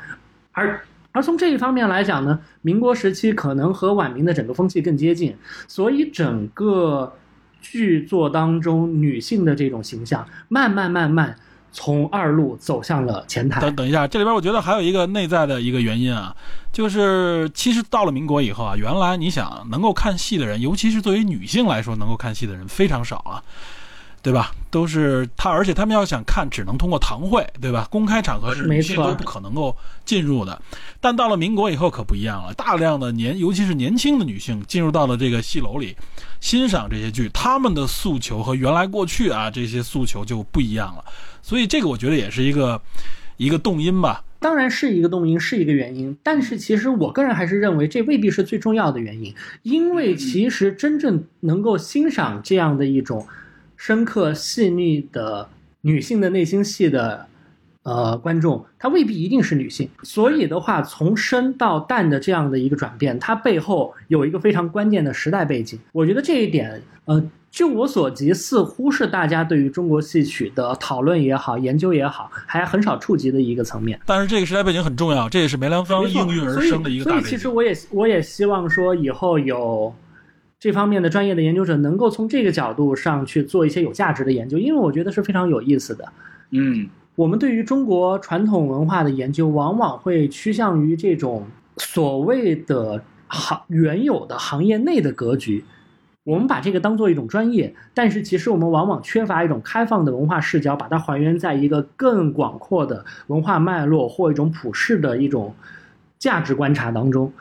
而而从这一方面来讲呢，民国时期可能和晚明的整个风气更接近，所以整个剧作当中女性的这种形象，慢慢慢慢从二路走向了前台等。等一下，这里边我觉得还有一个内在的一个原因啊，就是其实到了民国以后啊，原来你想能够看戏的人，尤其是对于女性来说，能够看戏的人非常少啊，对吧？都是他，而且他们要想看，只能通过堂会，对吧？公开场合是没错女性都不可能够进入的。但到了民国以后可不一样了，大量的年，尤其是年轻的女性进入到了这个戏楼里，欣赏这些剧，他们的诉求和原来过去啊这些诉求就不一样了。所以这个我觉得也是一个一个动因吧。当然是一个动因，是一个原因，但是其实我个人还是认为这未必是最重要的原因，因为其实真正能够欣赏这样的一种深刻细腻的女性的内心戏的呃观众，她未必一定是女性。所以的话，从深到淡的这样的一个转变，它背后有一个非常关键的时代背景。我觉得这一点，呃，就我所及，似乎是大家对于中国戏曲的讨论也好、研究也好，还很少触及的一个层面。但是这个时代背景很重要，这也是梅兰芳应运而生的一个大。所以其实我也我也希望说，以后有这方面的专业的研究者能够从这个角度上去做一些有价值的研究，因为我觉得是非常有意思的。嗯我们对于中国传统文化的研究，往往会趋向于这种所谓的行原有的行业内的格局。我们把这个当做一种专业，但是其实我们往往缺乏一种开放的文化视角，把它还原在一个更广阔的文化脉络或一种普世的一种价值观察当中。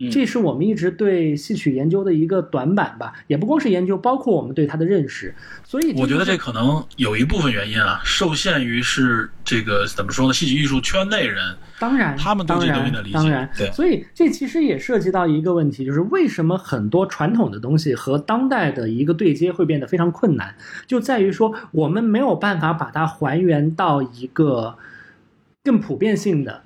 嗯这是我们一直对戏曲研究的一个短板吧，也不光是研究，包括我们对它的认识。所以我觉得这可能有一部分原因啊，受限于是这个怎么说呢？戏曲艺术圈内人，当然，他们对这当然东西的理解当然，对所以这其实也涉及到一个问题，就是为什么很多传统的东西和当代的一个对接会变得非常困难，就在于说我们没有办法把它还原到一个更普遍性的、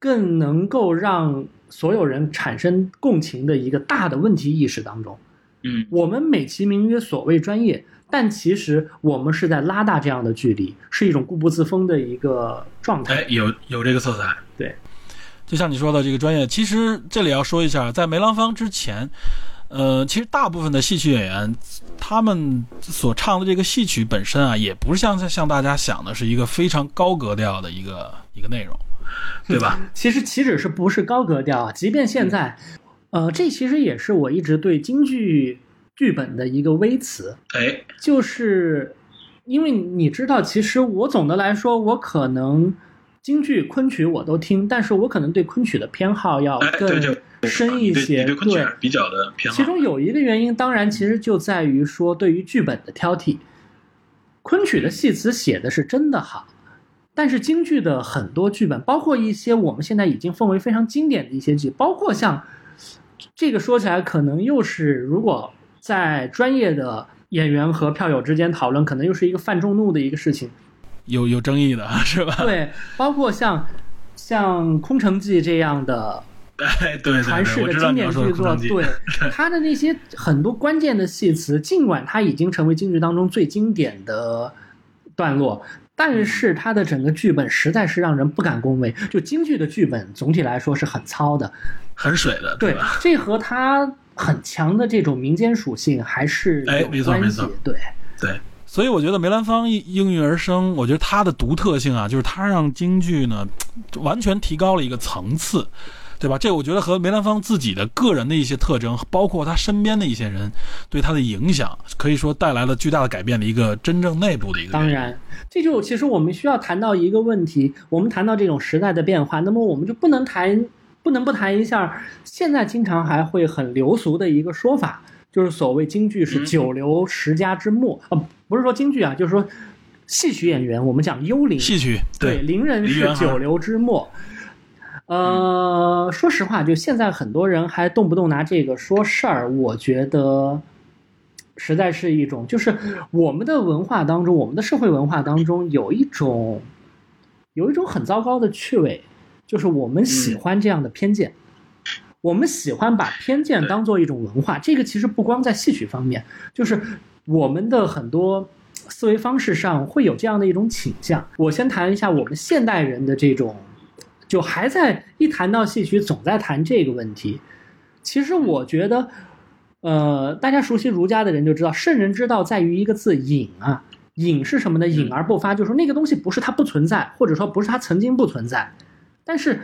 更能够让所有人产生共情的一个大的问题意识当中。嗯我们美其名曰所谓专业，但其实我们是在拉大这样的距离，是一种固步自封的一个状态。哎，有有这个色彩，对，就像你说的这个专业，其实这里要说一下，在梅兰芳之前，呃，其实大部分的戏曲演员，他们所唱的这个戏曲本身啊，也不是像像大家想的是一个非常高格调的一个一个内容，对吧？其实岂止是不是高格调啊？即便现在，呃，这其实也是我一直对京剧剧本的一个微词，哎，就是因为你知道，其实我总的来说，我可能京剧、昆曲我都听，但是我可能对昆曲的偏好要更，深一些。你对比较的偏好其。中有一个原因，当然其实就在于说对于剧本的挑剔。昆曲的戏词写的是真的好，但是京剧的很多剧本，包括一些我们现在已经奉为非常经典的一些剧，包括像这个说起来，可能又是如果在专业的演员和票友之间讨论，可能又是一个犯众怒的一个事情。有有争议的是吧？对，包括像像《空城计》这样的哎，对对对，传世的经典剧作。对他的那些很多关键的戏词，尽管它已经成为京剧当中最经典的段落，但是它的整个剧本实在是让人不敢恭维。就京剧的剧本总体来说是很糙的，很水的，对吧？，这和它很强的这种民间属性还是哎有关系没错没错。对，对，所以我觉得梅兰芳应应运而生，我觉得他的独特性啊，就是他让京剧呢完全提高了一个层次，对吧？这我觉得和梅兰芳自己的个人的一些特征，包括他身边的一些人对他的影响，可以说带来了巨大的改变的一个真正内部的一个。当，然，这就其实我们需要谈到一个问题，我们谈到这种时代的变化，那么我们就不能谈，不能不谈一下现在经常还会很流俗的一个说法，就是所谓京剧是嗯九流十家之末，呃，不是说京剧啊，就是说戏曲演员，我们讲幽灵，戏曲对，伶人是九流之末。呃，说实话，就现在很多人还动不动拿这个说事儿，我觉得实在是一种，就是我们的文化当中，我们的社会文化当中有一种有一种很糟糕的趣味，就是我们喜欢这样的偏见。我们喜欢把偏见当做一种文化，这个其实不光在戏曲方面，就是我们的很多思维方式上会有这样的一种倾向。我先谈一下我们现代人的这种就还在一谈到戏曲，总在谈这个问题。其实我觉得，呃，大家熟悉儒家的人就知道，圣人之道在于一个字“隐”啊。隐是什么呢？隐而不发，就是说那个东西不是它不存在，或者说不是它曾经不存在，但是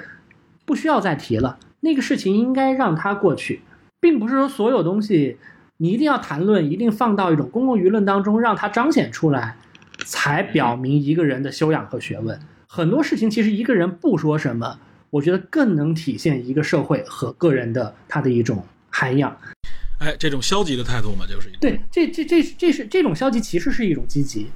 不需要再提了。那个事情应该让它过去，并不是说所有东西你一定要谈论，一定放到一种公共舆论当中，让它彰显出来，才表明一个人的修养和学问。很多事情其实一个人不说什么，我觉得更能体现一个社会和个人的他的一种涵养。哎，这种消极的态度嘛，就是对，这这这这是这种消极，其实是一种积极。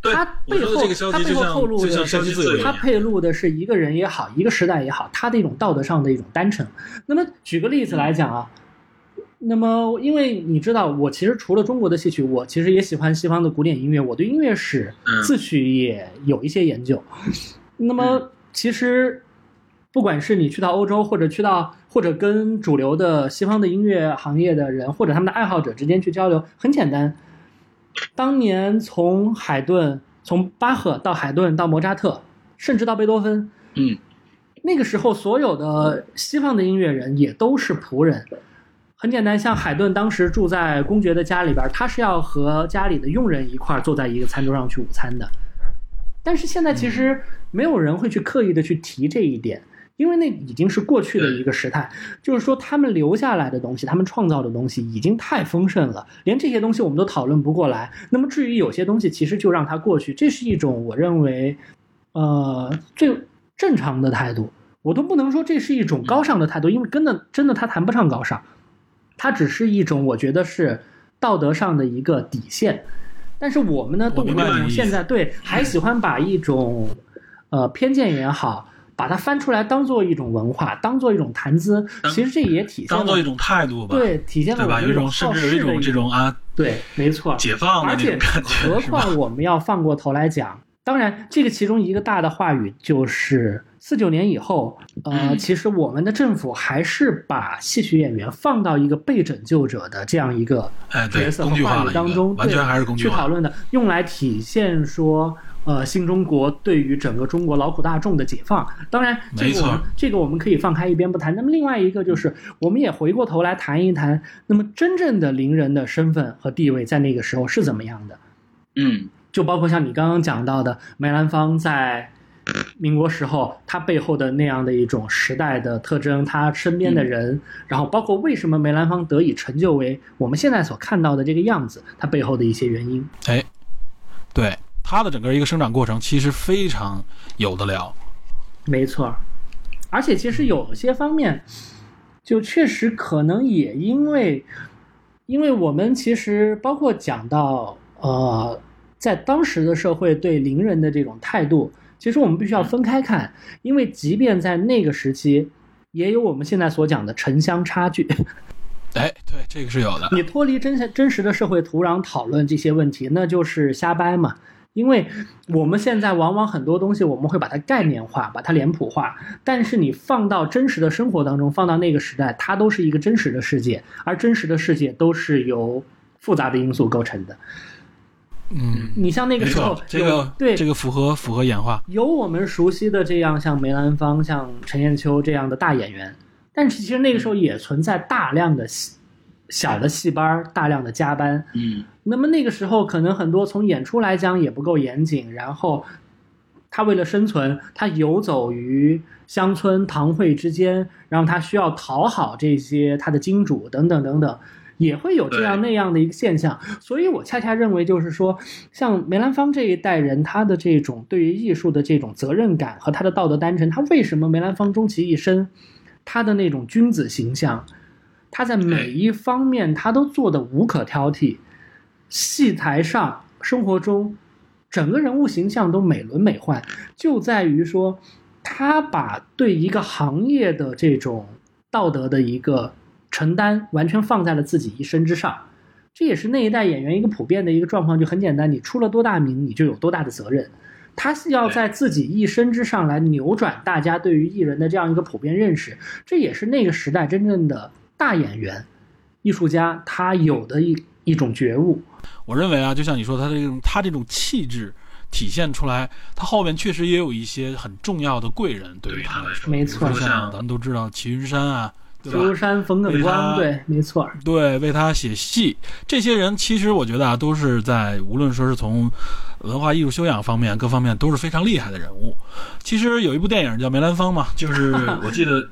对它背后它背后透露的是极自由一样，它配录的是一个人也好，一个时代也好，他的一种道德上的一种单纯。那么举个例子来讲啊，那么因为你知道，我其实除了中国的戏曲，我其实也喜欢西方的古典音乐，我对音乐史、嗯自诩也有一些研究。那么其实。不管是你去到欧洲，或者去到，或者跟主流的西方的音乐行业的人，或者他们的爱好者之间去交流，很简单。当年从海顿，从巴赫到海顿到莫扎特，甚至到贝多芬，嗯，那个时候所有的西方的音乐人也都是仆人。很简单，像海顿当时住在公爵的家里边，他是要和家里的佣人一块儿坐在一个餐桌上去午餐的。但是现在其实没有人会去刻意的去提这一点，因为那已经是过去的一个时态。就是说，他们留下来的东西，他们创造的东西已经太丰盛了，连这些东西我们都讨论不过来。那么至于有些东西，其实就让它过去，这是一种我认为，呃，最正常的态度。我都不能说这是一种高尚的态度，因为真的真的他谈不上高尚，它只是一种我觉得是道德上的一个底线。但是我们的意思现在对还喜欢把一种呃偏见也好，把它翻出来当做一种文化，当做一种谈资，其实这也体现了当做一种态度吧，对体现了对吧？有一种甚好至有一种这种啊对，没错，解放的而且那种感觉，何？况我们要放过头来讲，当然，这个其中一个大的话语就是四九年以后，呃，嗯其实我们的政府还是把戏曲演员放到一个被拯救者的这样一个角，色和话语当中，完全对还是工具。去讨论的，用来体现说。呃，新中国对于整个中国劳苦大众的解放，当然，这个我们这个我们可以放开一边不谈。那么另外一个就是，我们也回过头来谈一谈，那么真正的伶人的身份和地位在那个时候是怎么样的？嗯，就包括像你刚刚讲到的梅兰芳在民国时候，他背后的那样的一种时代的特征，他身边的人，然后包括为什么梅兰芳得以成就为我们现在所看到的这个样子，他背后的一些原因。哎，对他的整个一个生长过程，其实非常有得了。没错，而且其实有些方面，就确实可能也因为，因为我们其实包括讲到呃，在当时的社会对邻人的这种态度，其实我们必须要分开看，因为即便在那个时期，也有我们现在所讲的城乡差距。哎，对，这个是有的。你脱离真真实的社会土壤讨论这些问题，那就是瞎掰嘛。因为我们现在往往很多东西我们会把它概念化，把它脸谱化，但是你放到真实的生活当中，放到那个时代，它都是一个真实的世界，而真实的世界都是由复杂的因素构成的。嗯，你像那个时候，这个对这个符合符合演化。有我们熟悉的这样像梅兰芳、像陈砚秋这样的大演员，但是其实那个时候也存在大量的戏小的戏班，大量的加班。嗯，那么那个时候可能很多从演出来讲也不够严谨，然后他为了生存，他游走于乡村堂会之间，然后他需要讨好这些他的金主等等等等。也会有这样那样的一个现象，所以我恰恰认为，就是说，像梅兰芳这一代人，他的这种对于艺术的这种责任感和他的道德单纯，他为什么梅兰芳终其一生，他的那种君子形象，他在每一方面他都做的无可挑剔，戏台上、生活中，整个人物形象都美轮美奂，就在于说，他把对一个行业的这种道德的一个承担，完全放在了自己一身之上。这也是那一代演员一个普遍的一个状况，就很简单，你出了多大名，你就有多大的责任。他是要在自己一身之上来扭转大家对于艺人的这样一个普遍认识，这也是那个时代真正的大演员、艺术家他有的一一种觉悟。我认为啊，就像你说，他这种他这种气质，体现出来，他后面确实也有一些很重要的贵人对于他来说，没错比如说像像咱们都知道齐云山啊，对吧？周山、冯耿为他光，对，没错，对，为他写戏，这些人其实我觉得啊，都是在无论说是从文化艺术修养方面各方面都是非常厉害的人物。其实有一部电影叫《梅兰芳》嘛，就是 我记得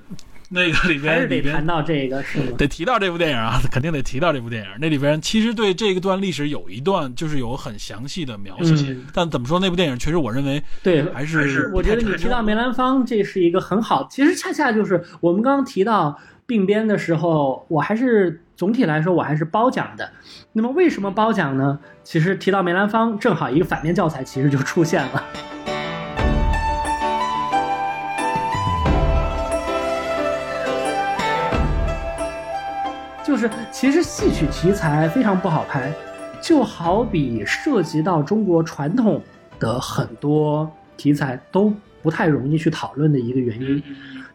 那个里还是边得谈到这个，是吗？得提到这部电影啊，肯定得提到这部电影。那里边其实对这一段历史有一段就是有很详细的描写，嗯，但怎么说那部电影确实我认为对，还是我觉得你提到梅兰芳，这是一个很好，其实恰恰就是我们刚刚提到并编的时候，我还是总体来说我还是褒奖的。那么为什么褒奖呢？其实提到梅兰芳，正好一个反面教材其实就出现了。就是其实戏曲题材非常不好拍，就好比涉及到中国传统的很多题材都不太容易去讨论的一个原因，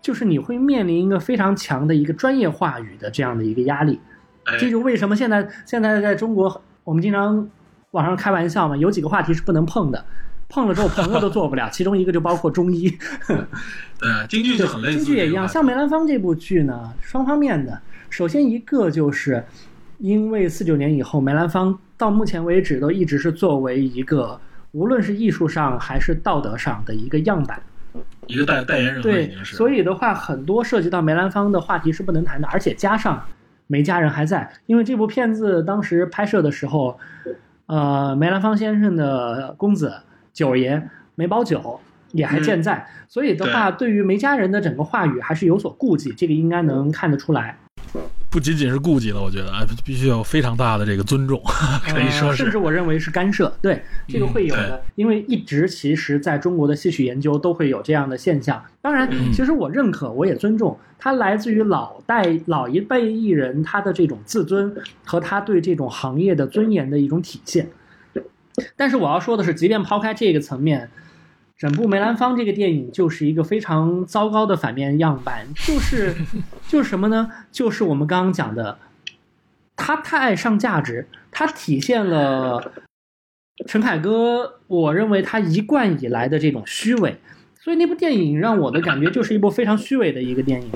就是你会面临一个非常强的一个专业话语的这样的一个压力。哎这就为什么现在现在在中国，我们经常网上开玩笑嘛，有几个话题是不能碰的，碰了之后朋友都做不了，其中一个就包括中医。呃，京剧就很类似，京剧也一样，像梅兰芳这部剧呢，双方面的。首先一个就是因为四九年以后，梅兰芳到目前为止都一直是作为一个无论是艺术上还是道德上的一个样板。一个代代言人对，所以的话，很多涉及到梅兰芳的话题是不能谈的，而且加上梅家人还在，因为这部片子当时拍摄的时候，呃，梅兰芳先生的公子九爷梅葆玖也还健在，所以的话，对于梅家人的整个话语还是有所顾忌，这个应该能看得出来。不仅仅是顾忌了，我觉得啊，必须有非常大的这个尊重，可以说是呃甚至我认为是干涉，对这个会有的，对因为一直其实在中国的戏曲研究都会有这样的现象。当然，嗯其实我认可，我也尊重，它来自于老代老一辈艺人他的这种自尊和他对这种行业的尊严的一种体现。但是我要说的是，即便抛开这个层面，整部《梅兰芳》这个电影就是一个非常糟糕的反面样板，就是就是什么呢？就是我们刚刚讲的，他太爱上价值，他体现了陈凯歌，我认为他一贯以来的这种虚伪。所以那部电影让我的感觉就是一部非常虚伪的一个电影。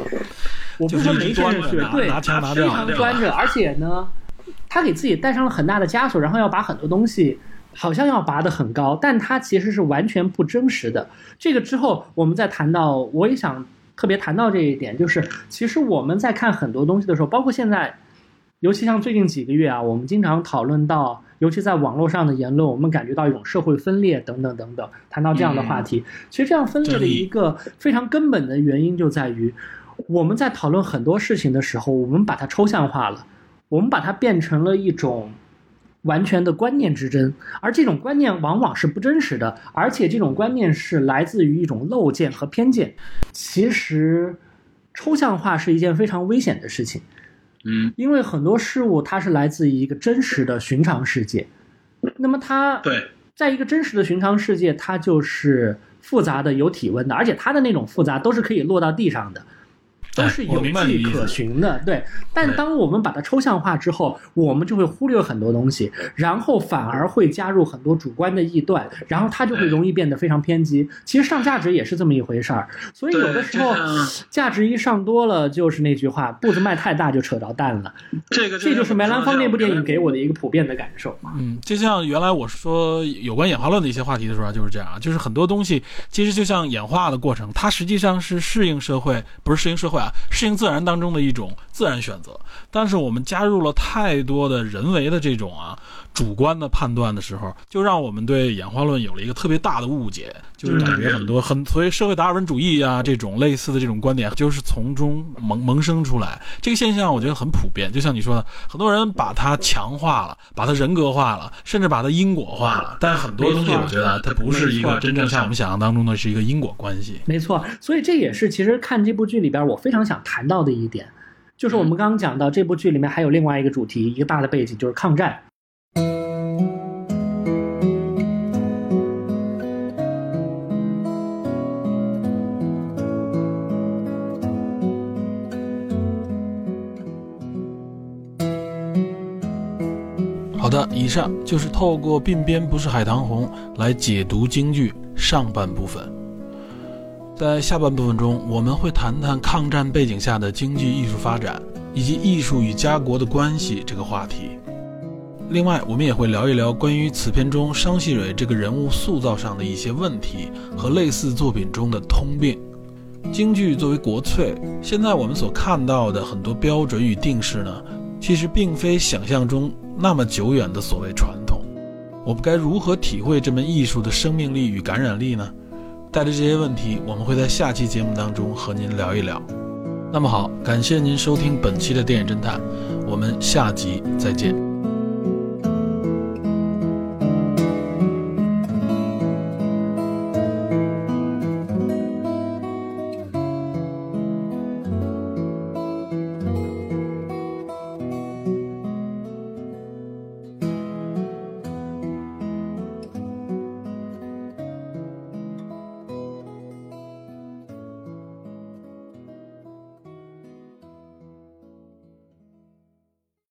我不说梅先生虚伪，对，非常端着，而且呢，他给自己带上了很大的枷锁，然后要把很多东西好像要拔得很高，但它其实是完全不真实的。这个之后，我们再谈到，我也想特别谈到这一点，就是其实我们在看很多东西的时候，包括现在，尤其像最近几个月啊，我们经常讨论到，尤其在网络上的言论，我们感觉到一种社会分裂等等等等，谈到这样的话题，其实这样分裂的一个非常根本的原因就在于。我们在讨论很多事情的时候，我们把它抽象化了，我们把它变成了一种完全的观念之争，而这种观念往往是不真实的，而且这种观念是来自于一种陋见和偏见。其实，抽象化是一件非常危险的事情，嗯，因为很多事物它是来自于一个真实的寻常世界，那么它对，在一个真实的寻常世界，它就是复杂的、有体温的，而且它的那种复杂都是可以落到地上的，都是有迹可循的。对，但当我们把它抽象化之后，我们就会忽略很多东西，然后反而会加入很多主观的臆断，然后它就会容易变得非常偏激。其实上价值也是这么一回事儿，所以有的时候价值一上多了，就是那句话，步子迈太大就扯着蛋了。这个这就是梅兰芳那部电影给我的。一个普遍的感受。嗯，就像原来我说有关演化论的一些话题的时候啊，就是这样啊，就是很多东西其实就像演化的过程，它实际上是适应社会，不是适应社会啊，适应自然当中的一种自然选择。但是我们加入了太多的人为的这种啊主观的判断的时候，就让我们对演化论有了一个特别大的误解，就是感觉很多很所以社会达尔文主义啊这种类似的这种观点，就是从中萌萌生出来。这个现象我觉得很普遍，就像你说的，很多人把它强化了，把它人格化了，甚至把它因果化了。但很多东西我觉得啊它不是一个真正像我们想象当中的是一个因果关系。没错，所以这也是其实看这部剧里边我非常想谈到的一点，就是我们刚刚讲到这部剧里面还有另外一个主题，一个大的背景就是抗战。好的，的，以上就是透过鬓边不是海棠红来解读京剧上半部分。在下半部分中，我们会谈谈抗战背景下的京剧艺术发展以及艺术与家国的关系这个话题。另外，我们也会聊一聊关于此片中商细蕊这个人物塑造上的一些问题和类似作品中的通病。京剧作为国粹，现在我们所看到的很多标准与定式呢，其实并非想象中那么久远的所谓传统。我们该如何体会这门艺术的生命力与感染力呢？带着这些问题，我们会在下期节目当中和您聊一聊。那么好，感谢您收听本期的电影侦探，我们下集再见。